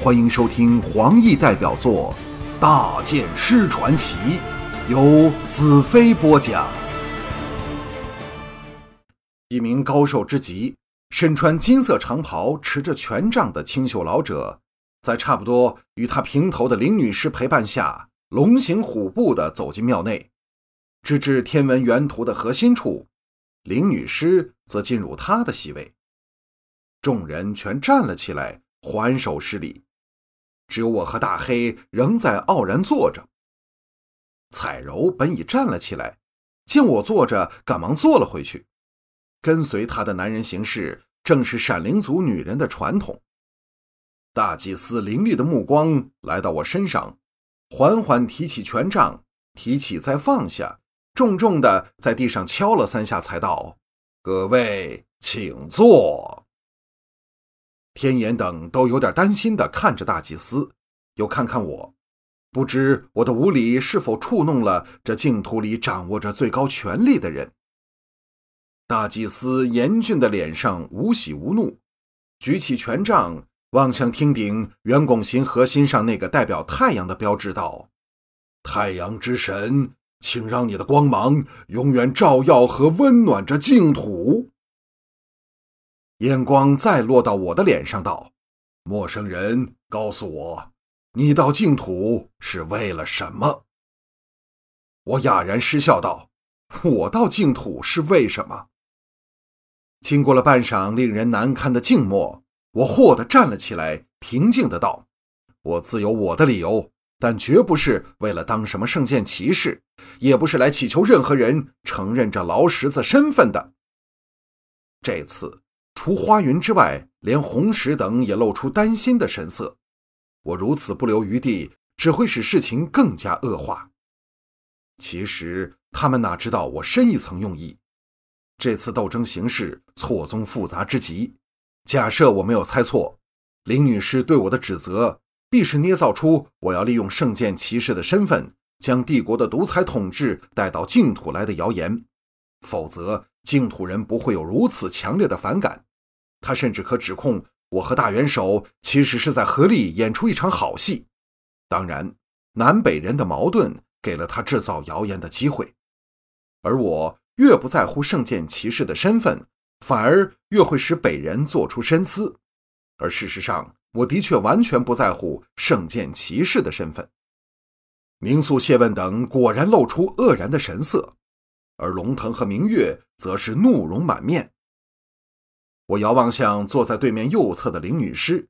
欢迎收听黄奕代表作《大剑师传奇》，由子飞播讲。一名高瘦之极、身穿金色长袍、持着权杖的清秀老者，在差不多与他平头的林女士陪伴下，龙行虎步地走进庙内，直至天文原图的核心处，林女士则进入他的席位。众人全站了起来，还手施礼。只有我和大黑仍在傲然坐着。彩柔本已站了起来，见我坐着，赶忙坐了回去。跟随她的男人行事，正是闪灵族女人的传统。大祭司凌厉的目光来到我身上，缓缓提起权杖，提起再放下，重重的在地上敲了三下，才道：“各位，请坐。”天眼等都有点担心的看着大祭司，又看看我，不知我的无礼是否触弄了这净土里掌握着最高权力的人。大祭司严峻的脸上无喜无怒，举起权杖望向厅顶圆拱形核心上那个代表太阳的标志，道：“太阳之神，请让你的光芒永远照耀和温暖着净土。”眼光再落到我的脸上，道：“陌生人，告诉我，你到净土是为了什么？”我哑然失笑道：“我到净土是为什么？”经过了半晌令人难堪的静默，我霍地站了起来，平静的道：“我自有我的理由，但绝不是为了当什么圣剑骑士，也不是来祈求任何人承认这劳什子身份的。这次。”除花云之外，连红石等也露出担心的神色。我如此不留余地，只会使事情更加恶化。其实他们哪知道我深一层用意？这次斗争形势错综复杂之极。假设我没有猜错，林女士对我的指责，必是捏造出我要利用圣剑骑士的身份，将帝国的独裁统治带到净土来的谣言。否则，净土人不会有如此强烈的反感。他甚至可指控我和大元首其实是在合力演出一场好戏。当然，南北人的矛盾给了他制造谣言的机会。而我越不在乎圣剑骑士的身份，反而越会使北人做出深思。而事实上，我的确完全不在乎圣剑骑士的身份。明素、谢问等果然露出愕然的神色，而龙腾和明月则是怒容满面。我遥望向坐在对面右侧的林女士，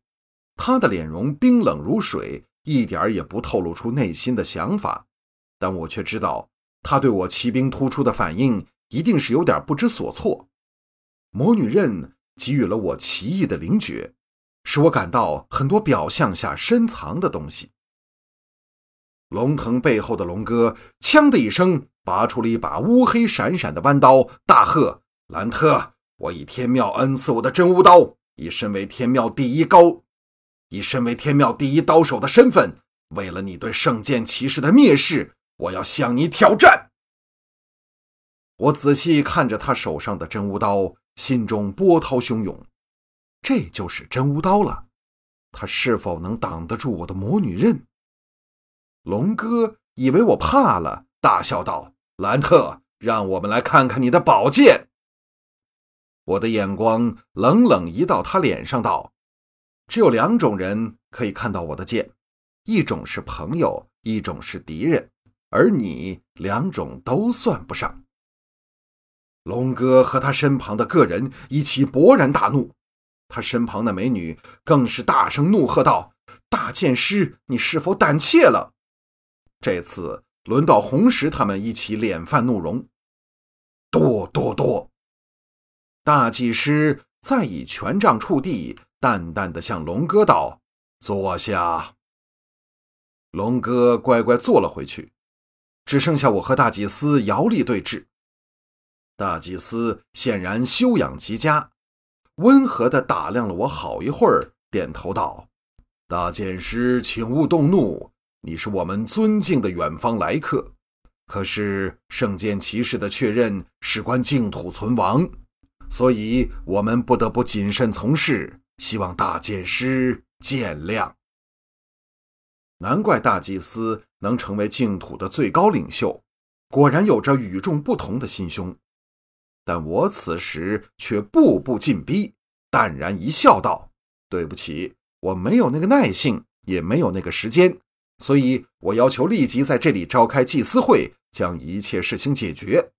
她的脸容冰冷如水，一点儿也不透露出内心的想法。但我却知道，她对我骑兵突出的反应一定是有点不知所措。魔女刃给予了我奇异的灵觉，使我感到很多表象下深藏的东西。龙腾背后的龙哥“锵”的一声，拔出了一把乌黑闪闪的弯刀，大喝：“兰特！”我以天庙恩赐我的真无刀，以身为天庙第一高，以身为天庙第一刀手的身份，为了你对圣剑骑士的蔑视，我要向你挑战。我仔细看着他手上的真无刀，心中波涛汹涌。这就是真无刀了，他是否能挡得住我的魔女刃？龙哥以为我怕了，大笑道：“兰特，让我们来看看你的宝剑。”我的眼光冷冷移到他脸上，道：“只有两种人可以看到我的剑，一种是朋友，一种是敌人，而你两种都算不上。”龙哥和他身旁的个人一起勃然大怒，他身旁的美女更是大声怒喝道：“大剑师，你是否胆怯了？”这次轮到红石他们一起脸泛怒容，多多多。大祭司再以权杖触地，淡淡的向龙哥道：“坐下。”龙哥乖乖坐了回去，只剩下我和大祭司遥力对峙。大祭司显然修养极佳，温和的打量了我好一会儿，点头道：“大剑师，请勿动怒，你是我们尊敬的远方来客。可是圣剑骑士的确认事关净土存亡。”所以我们不得不谨慎从事，希望大剑师见谅。难怪大祭司能成为净土的最高领袖，果然有着与众不同的心胸。但我此时却步步进逼，淡然一笑，道：“对不起，我没有那个耐性，也没有那个时间，所以我要求立即在这里召开祭司会，将一切事情解决。”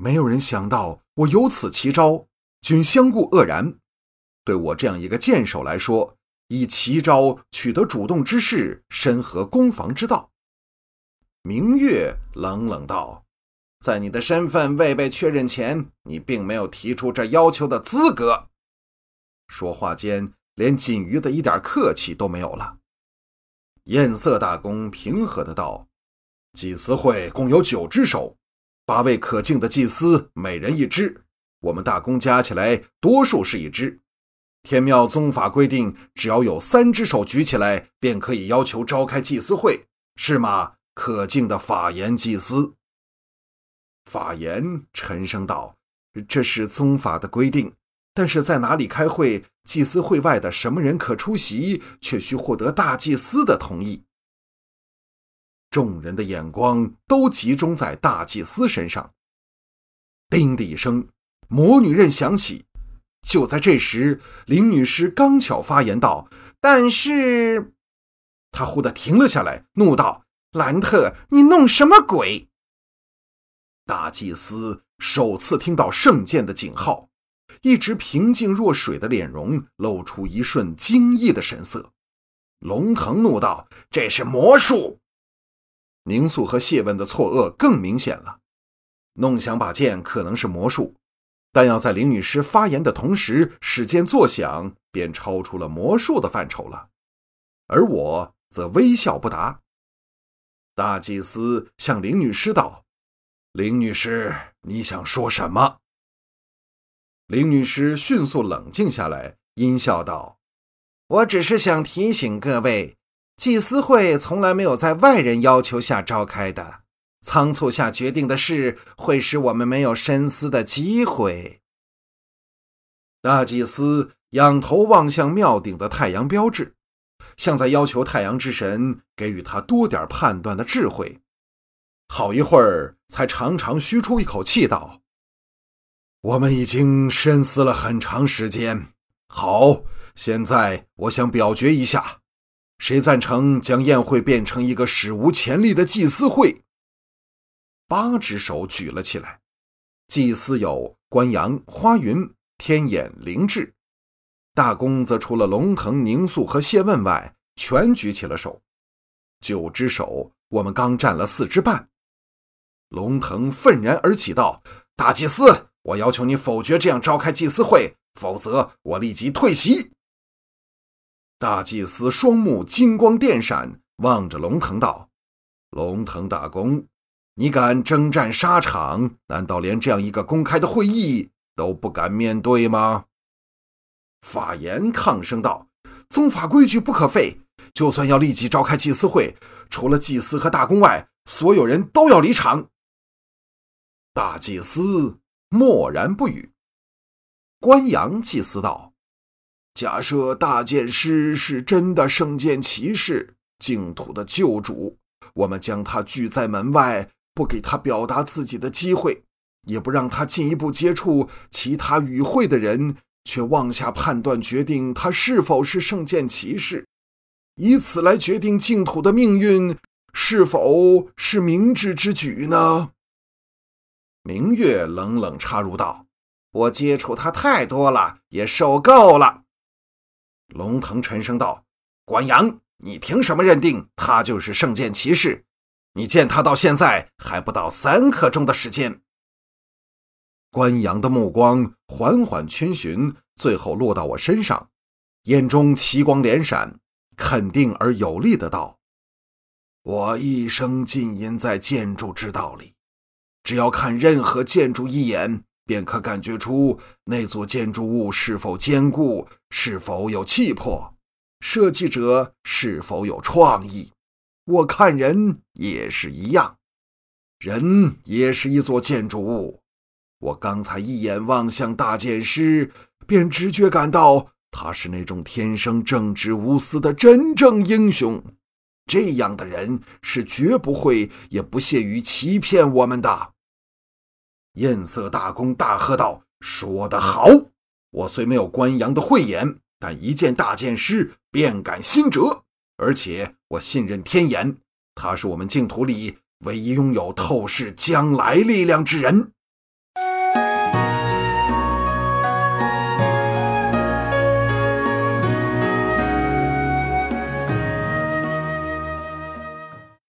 没有人想到我有此奇招，均相顾愕然。对我这样一个剑手来说，以奇招取得主动之势，深合攻防之道。明月冷冷道。在你的身份未被确认前，你并没有提出这要求的资格。说话间，连锦瑜的一点客气都没有了。艳色大公平和的道：“祭司会共有九只手，八位可敬的祭司，每人一只。我们大公加起来，多数是一只。天庙宗法规定，只要有三只手举起来，便可以要求召开祭司会，是吗？可敬的法言祭司。”法言沉声道：“这是宗法的规定，但是在哪里开会，祭司会外的什么人可出席，却需获得大祭司的同意。”众人的眼光都集中在大祭司身上。叮的一声，魔女刃响起。就在这时，林女士刚巧发言道：“但是……”她忽地停了下来，怒道：“兰特，你弄什么鬼？”大祭司首次听到圣剑的警号，一直平静若水的脸容露出一瞬惊异的神色。龙腾怒道：“这是魔术！”宁素和谢问的错愕更明显了。弄响把剑可能是魔术，但要在林女士发言的同时使剑作响，便超出了魔术的范畴了。而我则微笑不答。大祭司向林女士道。林女士，你想说什么？林女士迅速冷静下来，阴笑道：“我只是想提醒各位，祭司会从来没有在外人要求下召开的。仓促下决定的事，会使我们没有深思的机会。”大祭司仰头望向庙顶的太阳标志，像在要求太阳之神给予他多点判断的智慧。好一会儿，才长长吁出一口气，道：“我们已经深思了很长时间。好，现在我想表决一下，谁赞成将宴会变成一个史无前例的祭司会？”八只手举了起来。祭司有关阳、花云、天眼、灵智；大公则除了龙腾、宁肃和谢问外，全举起了手。九只手，我们刚占了四只半。龙腾愤然而起，道：“大祭司，我要求你否决这样召开祭司会，否则我立即退席。”大祭司双目金光电闪，望着龙腾道：“龙腾大公，你敢征战沙场，难道连这样一个公开的会议都不敢面对吗？”法言抗声道：“宗法规矩不可废，就算要立即召开祭司会，除了祭司和大公外，所有人都要离场。”大祭司默然不语。关阳祭司道：“假设大剑师是真的圣剑骑士，净土的救主，我们将他拒在门外，不给他表达自己的机会，也不让他进一步接触其他与会的人，却妄下判断，决定他是否是圣剑骑士，以此来决定净土的命运，是否是明智之举呢？”明月冷冷插入道：“我接触他太多了，也受够了。”龙腾沉声道：“关阳，你凭什么认定他就是圣剑骑士？你见他到现在还不到三刻钟的时间。”关阳的目光缓缓逡巡，最后落到我身上，眼中奇光连闪，肯定而有力的道：“我一生浸淫在建筑之道里。”只要看任何建筑一眼，便可感觉出那座建筑物是否坚固，是否有气魄，设计者是否有创意。我看人也是一样，人也是一座建筑物。我刚才一眼望向大剑师，便直觉感到他是那种天生正直无私的真正英雄。这样的人是绝不会也不屑于欺骗我们的。”艳色大公大喝道：“说得好！我虽没有关阳的慧眼，但一见大剑师便感心折，而且我信任天眼，他是我们净土里唯一拥有透视将来力量之人。”